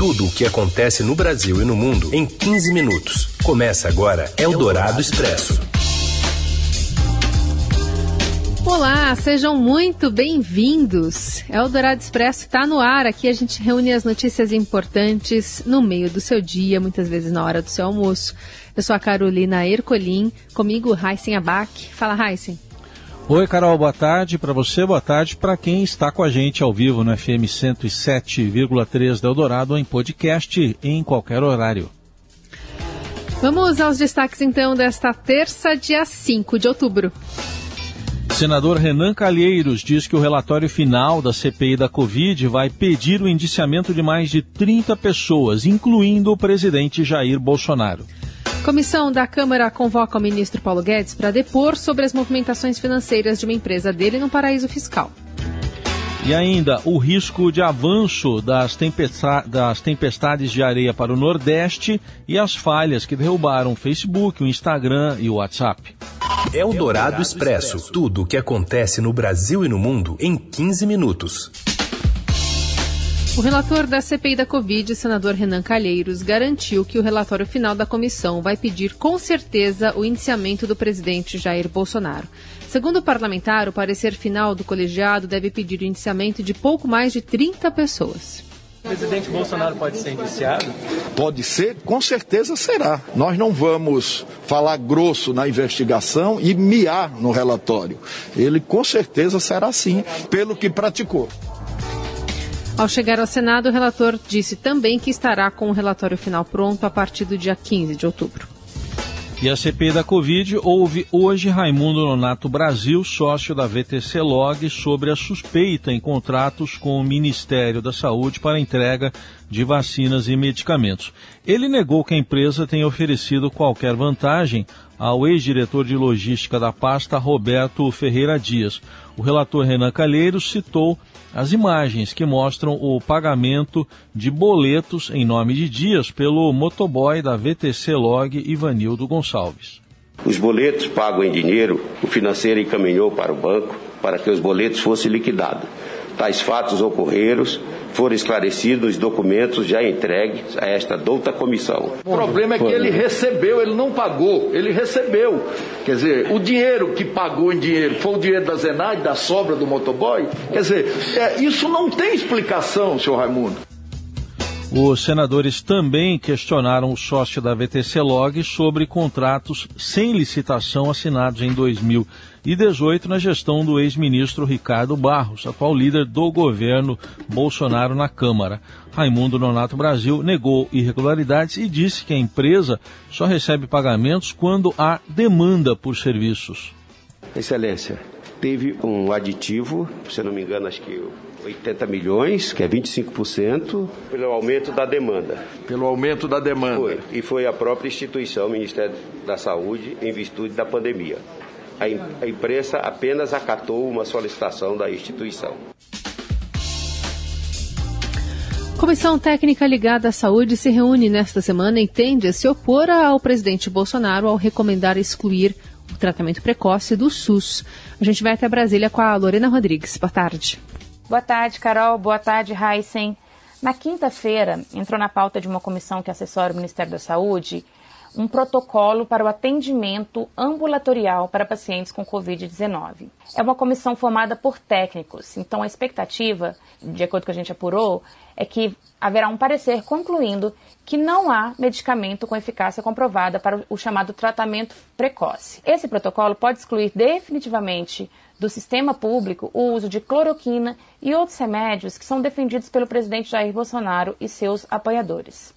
Tudo o que acontece no Brasil e no mundo em 15 minutos. Começa agora Eldorado Expresso. Olá, sejam muito bem-vindos. Eldorado Expresso está no ar. Aqui a gente reúne as notícias importantes no meio do seu dia, muitas vezes na hora do seu almoço. Eu sou a Carolina Ercolim, comigo Heisen Abac. Fala, Heisen. Oi, Carol, boa tarde para você, boa tarde para quem está com a gente ao vivo no FM 107,3 da Eldorado em podcast em qualquer horário. Vamos aos destaques então desta terça, dia 5 de outubro. Senador Renan Calheiros diz que o relatório final da CPI da Covid vai pedir o indiciamento de mais de 30 pessoas, incluindo o presidente Jair Bolsonaro. Comissão da Câmara convoca o ministro Paulo Guedes para depor sobre as movimentações financeiras de uma empresa dele no paraíso fiscal. E ainda o risco de avanço das, das, tempestades de areia para o Nordeste e as falhas que derrubaram o Facebook, o Instagram e o WhatsApp. É o Dourado Expresso. Tudo o que acontece no Brasil e no mundo em 15 minutos. O relator da CPI da Covid, senador Renan Calheiros, garantiu que o relatório final da comissão vai pedir com certeza o indiciamento do presidente Jair Bolsonaro. Segundo o parlamentar, o parecer final do colegiado deve pedir o indiciamento de pouco mais de 30 pessoas. O presidente Bolsonaro pode ser indiciado? Pode ser, com certeza será. Nós não vamos falar grosso na investigação e miar no relatório. Ele com certeza será sim, pelo que praticou. Ao chegar ao Senado, o relator disse também que estará com o relatório final pronto a partir do dia 15 de outubro. E a CPI da Covid ouve hoje Raimundo Nonato Brasil, sócio da VTC Log, sobre a suspeita em contratos com o Ministério da Saúde para entrega de vacinas e medicamentos. Ele negou que a empresa tenha oferecido qualquer vantagem ao ex-diretor de logística da pasta, Roberto Ferreira Dias. O relator Renan Calheiros citou as imagens que mostram o pagamento de boletos em nome de Dias pelo motoboy da VTC Log Ivanildo Gonçalves. Os boletos pagos em dinheiro, o financeiro encaminhou para o banco para que os boletos fossem liquidados. Tais fatos ocorreram foram esclarecidos os documentos já entregues a esta douta comissão. O problema é que ele recebeu, ele não pagou, ele recebeu. Quer dizer, o dinheiro que pagou em dinheiro foi o dinheiro da Zenade, da sobra do motoboy? Quer dizer, é, isso não tem explicação, senhor Raimundo. Os senadores também questionaram o sócio da VTC Log sobre contratos sem licitação assinados em 2018 na gestão do ex-ministro Ricardo Barros, atual líder do governo Bolsonaro na Câmara. Raimundo Nonato Brasil negou irregularidades e disse que a empresa só recebe pagamentos quando há demanda por serviços. Excelência, teve um aditivo, se não me engano, acho que 80 milhões, que é 25%, pelo aumento da demanda. Pelo aumento da demanda. Foi. E foi a própria instituição, o Ministério da Saúde, em virtude da pandemia. A, a imprensa apenas acatou uma solicitação da instituição. Comissão técnica ligada à saúde se reúne nesta semana e tende a se opor ao presidente Bolsonaro ao recomendar excluir tratamento precoce do SUS. A gente vai até Brasília com a Lorena Rodrigues. Boa tarde. Boa tarde, Carol. Boa tarde, Heisen. Na quinta-feira, entrou na pauta de uma comissão que assessora o Ministério da Saúde um protocolo para o atendimento ambulatorial para pacientes com Covid-19. É uma comissão formada por técnicos, então a expectativa, de acordo com a gente apurou, é que haverá um parecer concluindo que não há medicamento com eficácia comprovada para o chamado tratamento precoce. Esse protocolo pode excluir definitivamente do sistema público o uso de cloroquina e outros remédios que são defendidos pelo presidente Jair Bolsonaro e seus apoiadores.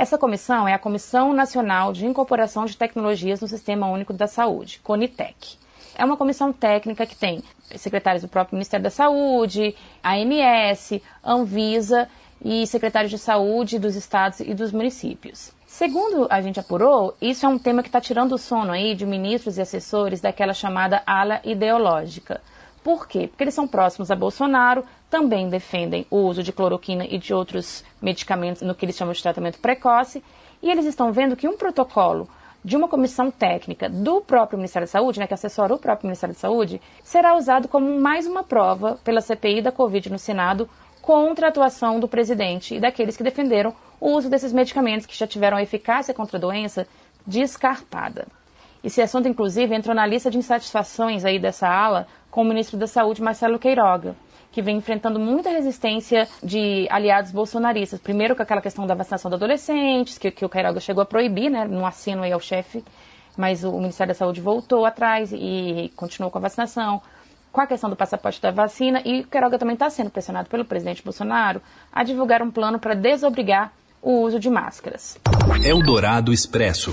Essa comissão é a Comissão Nacional de Incorporação de Tecnologias no Sistema Único da Saúde, CONITEC. É uma comissão técnica que tem secretários do próprio Ministério da Saúde, ANS, Anvisa e secretários de saúde dos estados e dos municípios. Segundo a gente apurou, isso é um tema que está tirando o sono aí de ministros e assessores daquela chamada ala ideológica. Por quê? Porque eles são próximos a Bolsonaro, também defendem o uso de cloroquina e de outros medicamentos no que eles chamam de tratamento precoce, e eles estão vendo que um protocolo de uma comissão técnica do próprio Ministério da Saúde, né, que assessora o próprio Ministério da Saúde, será usado como mais uma prova pela CPI da Covid no Senado contra a atuação do presidente e daqueles que defenderam o uso desses medicamentos que já tiveram eficácia contra a doença descartada. Esse assunto, inclusive, entrou na lista de insatisfações aí dessa ala com o ministro da Saúde, Marcelo Queiroga, que vem enfrentando muita resistência de aliados bolsonaristas. Primeiro com aquela questão da vacinação de adolescentes, que, que o Queiroga chegou a proibir, né, no assino aí ao chefe, mas o Ministério da Saúde voltou atrás e continuou com a vacinação. Com a questão do passaporte da vacina, e o Queiroga também está sendo pressionado pelo presidente Bolsonaro a divulgar um plano para desobrigar o uso de máscaras. Eldorado Expresso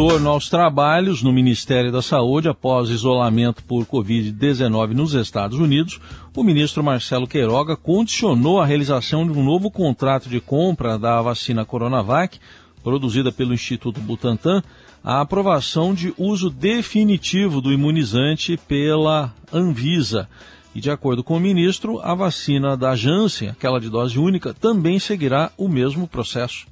retorno aos trabalhos no Ministério da Saúde após isolamento por Covid-19 nos Estados Unidos, o ministro Marcelo Queiroga condicionou a realização de um novo contrato de compra da vacina Coronavac, produzida pelo Instituto Butantan, à aprovação de uso definitivo do imunizante pela Anvisa. E de acordo com o ministro, a vacina da Janssen, aquela de dose única, também seguirá o mesmo processo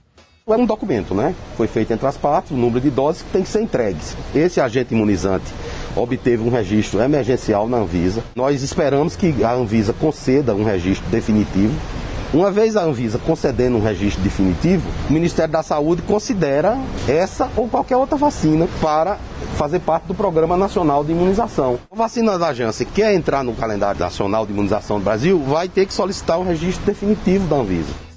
é um documento, né? Foi feito entre as partes, o número de doses que tem que ser entregues. Esse agente imunizante obteve um registro emergencial na Anvisa. Nós esperamos que a Anvisa conceda um registro definitivo. Uma vez a Anvisa concedendo um registro definitivo, o Ministério da Saúde considera essa ou qualquer outra vacina para fazer parte do Programa Nacional de Imunização. A vacina da Janssen quer entrar no calendário nacional de imunização do Brasil, vai ter que solicitar um registro definitivo da Anvisa.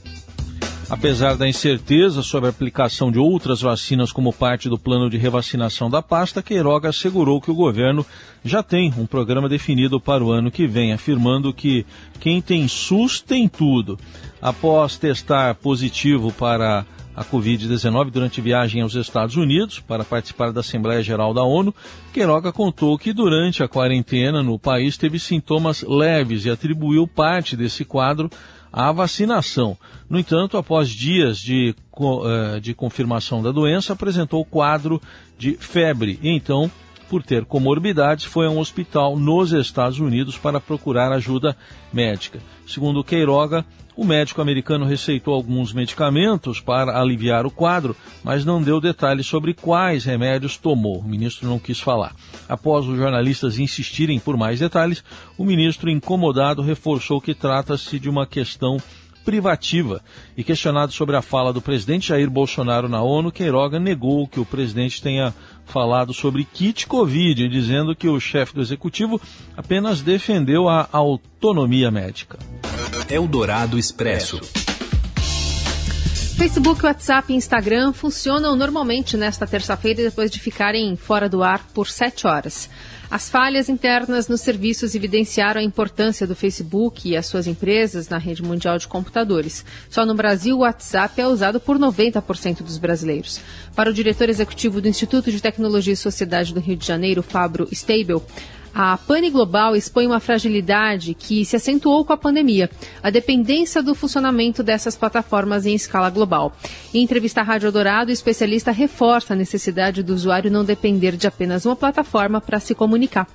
Apesar da incerteza sobre a aplicação de outras vacinas como parte do plano de revacinação da pasta, Queiroga assegurou que o governo já tem um programa definido para o ano que vem, afirmando que quem tem SUS tem tudo. Após testar positivo para a Covid-19 durante viagem aos Estados Unidos para participar da Assembleia Geral da ONU, Queiroga contou que durante a quarentena no país teve sintomas leves e atribuiu parte desse quadro à vacinação. No entanto, após dias de, eh, de confirmação da doença, apresentou quadro de febre e então, por ter comorbidades, foi a um hospital nos Estados Unidos para procurar ajuda médica. Segundo Queiroga, o médico americano receitou alguns medicamentos para aliviar o quadro, mas não deu detalhes sobre quais remédios tomou. O ministro não quis falar. Após os jornalistas insistirem por mais detalhes, o ministro, incomodado, reforçou que trata-se de uma questão privativa. E questionado sobre a fala do presidente Jair Bolsonaro na ONU, Queiroga negou que o presidente tenha falado sobre kit Covid, dizendo que o chefe do executivo apenas defendeu a autonomia médica. Eldorado Expresso. Facebook, WhatsApp e Instagram funcionam normalmente nesta terça-feira depois de ficarem fora do ar por sete horas. As falhas internas nos serviços evidenciaram a importância do Facebook e as suas empresas na rede mundial de computadores. Só no Brasil, o WhatsApp é usado por 90% dos brasileiros. Para o diretor executivo do Instituto de Tecnologia e Sociedade do Rio de Janeiro, Fabro Stable, a pane global expõe uma fragilidade que se acentuou com a pandemia, a dependência do funcionamento dessas plataformas em escala global. Em entrevista à Rádio Dourado, o especialista reforça a necessidade do usuário não depender de apenas uma plataforma para se comunicar.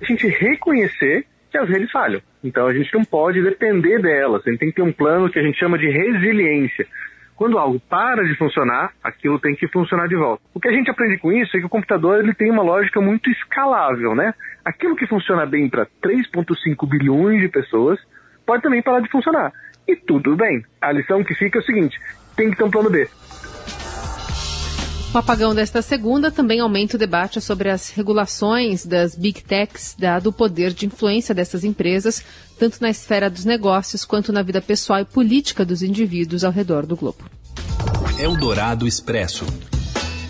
A gente reconhecer que as redes falham. Então a gente não pode depender delas, a gente tem que ter um plano que a gente chama de resiliência. Quando algo para de funcionar, aquilo tem que funcionar de volta. O que a gente aprende com isso é que o computador ele tem uma lógica muito escalável, né? Aquilo que funciona bem para 3,5 bilhões de pessoas pode também parar de funcionar. E tudo bem. A lição que fica é o seguinte: tem que ter um plano B. O apagão desta segunda também aumenta o debate sobre as regulações das big techs, dado o poder de influência dessas empresas, tanto na esfera dos negócios quanto na vida pessoal e política dos indivíduos ao redor do globo. Eldorado Expresso.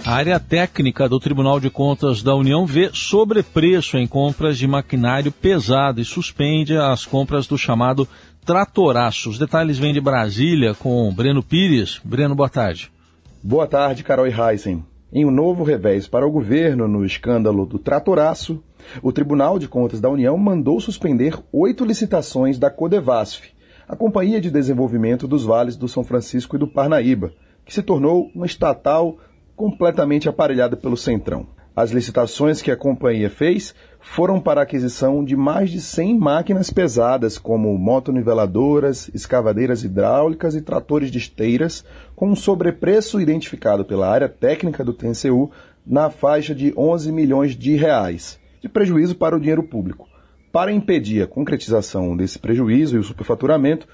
A área técnica do Tribunal de Contas da União vê sobrepreço em compras de maquinário pesado e suspende as compras do chamado tratoraço. Os detalhes vêm de Brasília com Breno Pires. Breno, boa tarde. Boa tarde, Carol Heisen. Em um novo revés para o governo no escândalo do tratoraço, o Tribunal de Contas da União mandou suspender oito licitações da Codevasf, a Companhia de Desenvolvimento dos Vales do São Francisco e do Parnaíba, que se tornou uma estatal completamente aparelhada pelo Centrão. As licitações que a companhia fez foram para a aquisição de mais de 100 máquinas pesadas, como motoniveladoras, escavadeiras hidráulicas e tratores de esteiras, com um sobrepreço identificado pela área técnica do TNCU na faixa de 11 milhões de reais, de prejuízo para o dinheiro público. Para impedir a concretização desse prejuízo e o superfaturamento,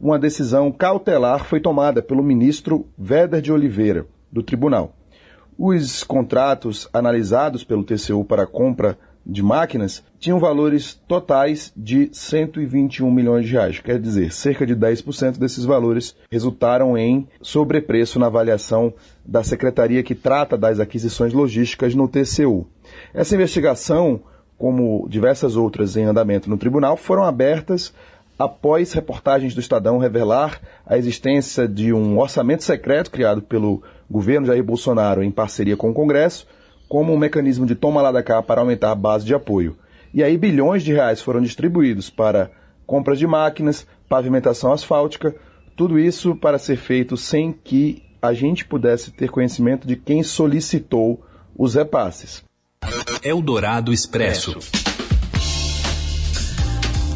uma decisão cautelar foi tomada pelo ministro Véder de Oliveira, do tribunal. Os contratos analisados pelo TCU para compra de máquinas tinham valores totais de 121 milhões de reais. Quer dizer, cerca de 10% desses valores resultaram em sobrepreço na avaliação da secretaria que trata das aquisições logísticas no TCU. Essa investigação, como diversas outras em andamento no tribunal, foram abertas após reportagens do Estadão revelar a existência de um orçamento secreto criado pelo governo Jair Bolsonaro em parceria com o Congresso como um mecanismo de toma lá da cá para aumentar a base de apoio. E aí bilhões de reais foram distribuídos para compras de máquinas, pavimentação asfáltica, tudo isso para ser feito sem que a gente pudesse ter conhecimento de quem solicitou os repasses. Eldorado Expresso.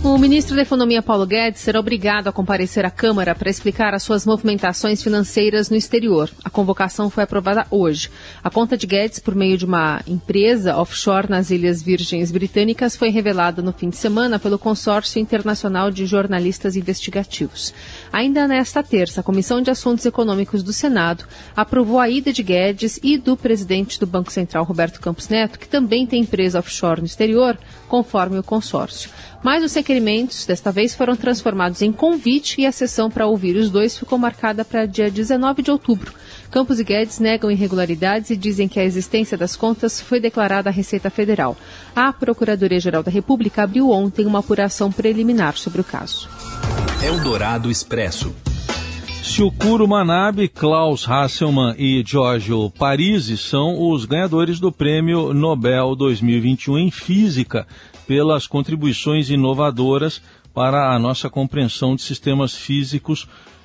O ministro da Economia Paulo Guedes será obrigado a comparecer à Câmara para explicar as suas movimentações financeiras no exterior. A convocação foi aprovada hoje. A conta de Guedes, por meio de uma empresa offshore nas Ilhas Virgens Britânicas, foi revelada no fim de semana pelo Consórcio Internacional de Jornalistas Investigativos. Ainda nesta terça, a Comissão de Assuntos Econômicos do Senado aprovou a ida de Guedes e do presidente do Banco Central, Roberto Campos Neto, que também tem empresa offshore no exterior, conforme o consórcio. Mas os requerimentos, desta vez, foram transformados em convite e a sessão para ouvir os dois ficou marcada para dia 19 de outubro. Campos e Guedes negam irregularidades e dizem que a existência das contas foi declarada à Receita Federal. A Procuradoria-Geral da República abriu ontem uma apuração preliminar sobre o caso. Eldorado Expresso. Silcuro Manabe, Klaus Hasselmann e Giorgio Parisi são os ganhadores do Prêmio Nobel 2021 em Física pelas contribuições inovadoras para a nossa compreensão de sistemas físicos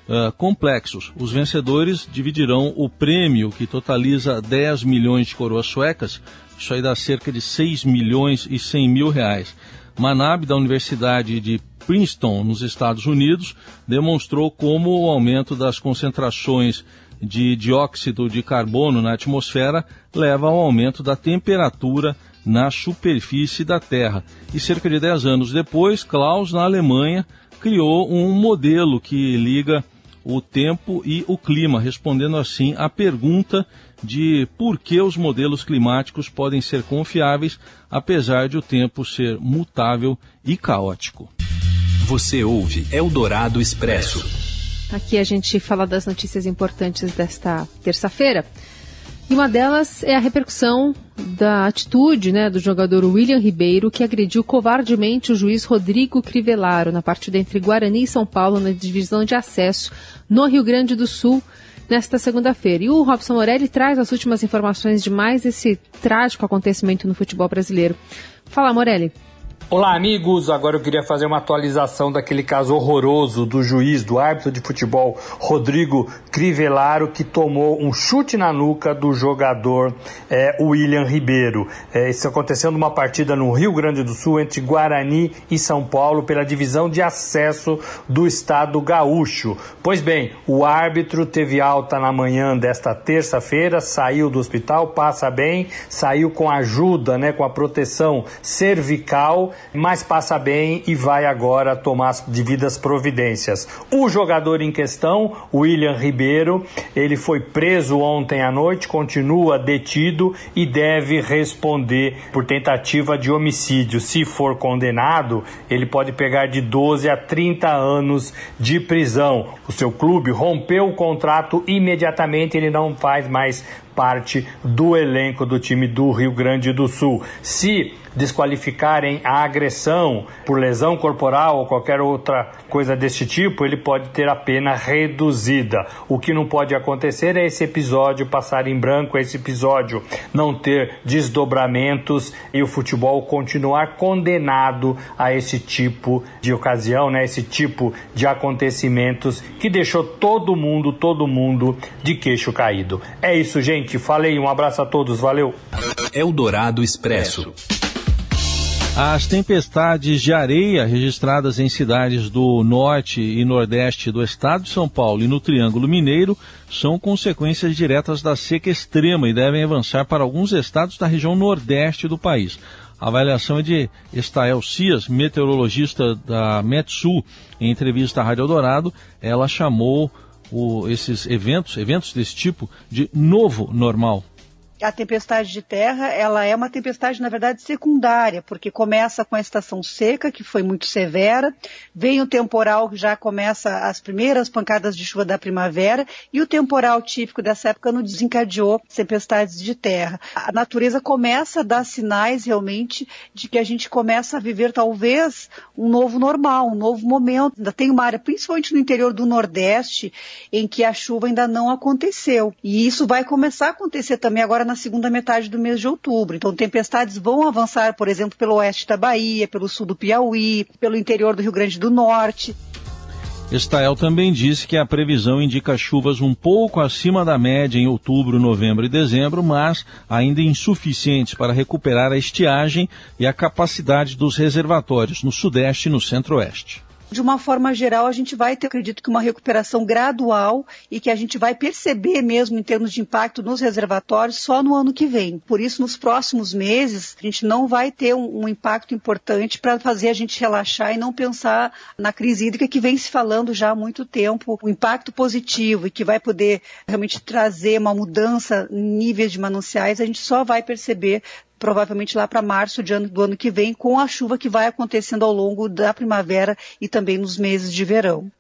uh, complexos. Os vencedores dividirão o prêmio, que totaliza 10 milhões de coroas suecas, isso aí dá cerca de 6 milhões e 100 mil reais. Manab, da Universidade de Princeton, nos Estados Unidos, demonstrou como o aumento das concentrações de dióxido de carbono na atmosfera leva ao aumento da temperatura na superfície da Terra. E cerca de 10 anos depois, Klaus, na Alemanha, criou um modelo que liga o tempo e o clima, respondendo assim à pergunta de por que os modelos climáticos podem ser confiáveis, apesar de o tempo ser mutável e caótico. Você ouve Eldorado Expresso. Aqui a gente fala das notícias importantes desta terça-feira. E uma delas é a repercussão da atitude né, do jogador William Ribeiro, que agrediu covardemente o juiz Rodrigo Crivellaro na partida entre Guarani e São Paulo na divisão de acesso no Rio Grande do Sul nesta segunda-feira. E o Robson Morelli traz as últimas informações de mais esse trágico acontecimento no futebol brasileiro. Fala, Morelli. Olá, amigos. Agora eu queria fazer uma atualização daquele caso horroroso do juiz, do árbitro de futebol Rodrigo Crivellaro, que tomou um chute na nuca do jogador é, William Ribeiro. É, isso aconteceu numa partida no Rio Grande do Sul entre Guarani e São Paulo pela divisão de acesso do estado gaúcho. Pois bem, o árbitro teve alta na manhã desta terça-feira, saiu do hospital, passa bem, saiu com ajuda, né, com a proteção cervical mas passa bem e vai agora tomar as devidas providências. O jogador em questão, William Ribeiro, ele foi preso ontem à noite, continua detido e deve responder por tentativa de homicídio. Se for condenado, ele pode pegar de 12 a 30 anos de prisão. O seu clube rompeu o contrato imediatamente, ele não faz mais parte do elenco do time do Rio Grande do Sul. Se desqualificarem a agressão por lesão corporal ou qualquer outra coisa desse tipo, ele pode ter a pena reduzida. O que não pode acontecer é esse episódio passar em branco, esse episódio não ter desdobramentos e o futebol continuar condenado a esse tipo de ocasião, né? Esse tipo de acontecimentos que deixou todo mundo, todo mundo de queixo caído. É isso, gente. Falei, um abraço a todos, valeu. Eldorado Expresso. As tempestades de areia registradas em cidades do norte e nordeste do estado de São Paulo e no Triângulo Mineiro são consequências diretas da seca extrema e devem avançar para alguns estados da região nordeste do país. A avaliação é de Estael Cias, meteorologista da Metsul. Em entrevista à Rádio Eldorado, ela chamou o, esses eventos, eventos desse tipo, de novo normal a tempestade de terra, ela é uma tempestade, na verdade, secundária, porque começa com a estação seca, que foi muito severa, vem o temporal, que já começa as primeiras pancadas de chuva da primavera, e o temporal típico dessa época não desencadeou tempestades de terra. A natureza começa a dar sinais, realmente, de que a gente começa a viver, talvez, um novo normal, um novo momento. Ainda tem uma área, principalmente no interior do Nordeste, em que a chuva ainda não aconteceu. E isso vai começar a acontecer também agora na segunda metade do mês de outubro. Então, tempestades vão avançar, por exemplo, pelo oeste da Bahia, pelo sul do Piauí, pelo interior do Rio Grande do Norte. Estael também disse que a previsão indica chuvas um pouco acima da média em outubro, novembro e dezembro, mas ainda insuficientes para recuperar a estiagem e a capacidade dos reservatórios no sudeste e no centro-oeste de uma forma geral, a gente vai ter, acredito que, uma recuperação gradual e que a gente vai perceber mesmo em termos de impacto nos reservatórios só no ano que vem. Por isso, nos próximos meses, a gente não vai ter um, um impacto importante para fazer a gente relaxar e não pensar na crise hídrica que vem se falando já há muito tempo, o impacto positivo e que vai poder realmente trazer uma mudança em níveis de mananciais, a gente só vai perceber provavelmente lá para março ano, do ano que vem, com a chuva que vai acontecendo ao longo da primavera e também nos meses de verão.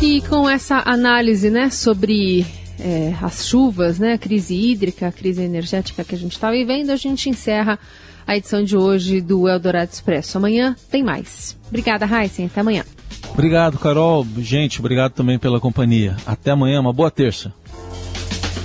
E com essa análise né, sobre é, as chuvas, né, a crise hídrica, a crise energética que a gente está vivendo, a gente encerra a edição de hoje do Eldorado Expresso. Amanhã tem mais. Obrigada, Heisen. Até amanhã. Obrigado, Carol. Gente, obrigado também pela companhia. Até amanhã, uma boa terça.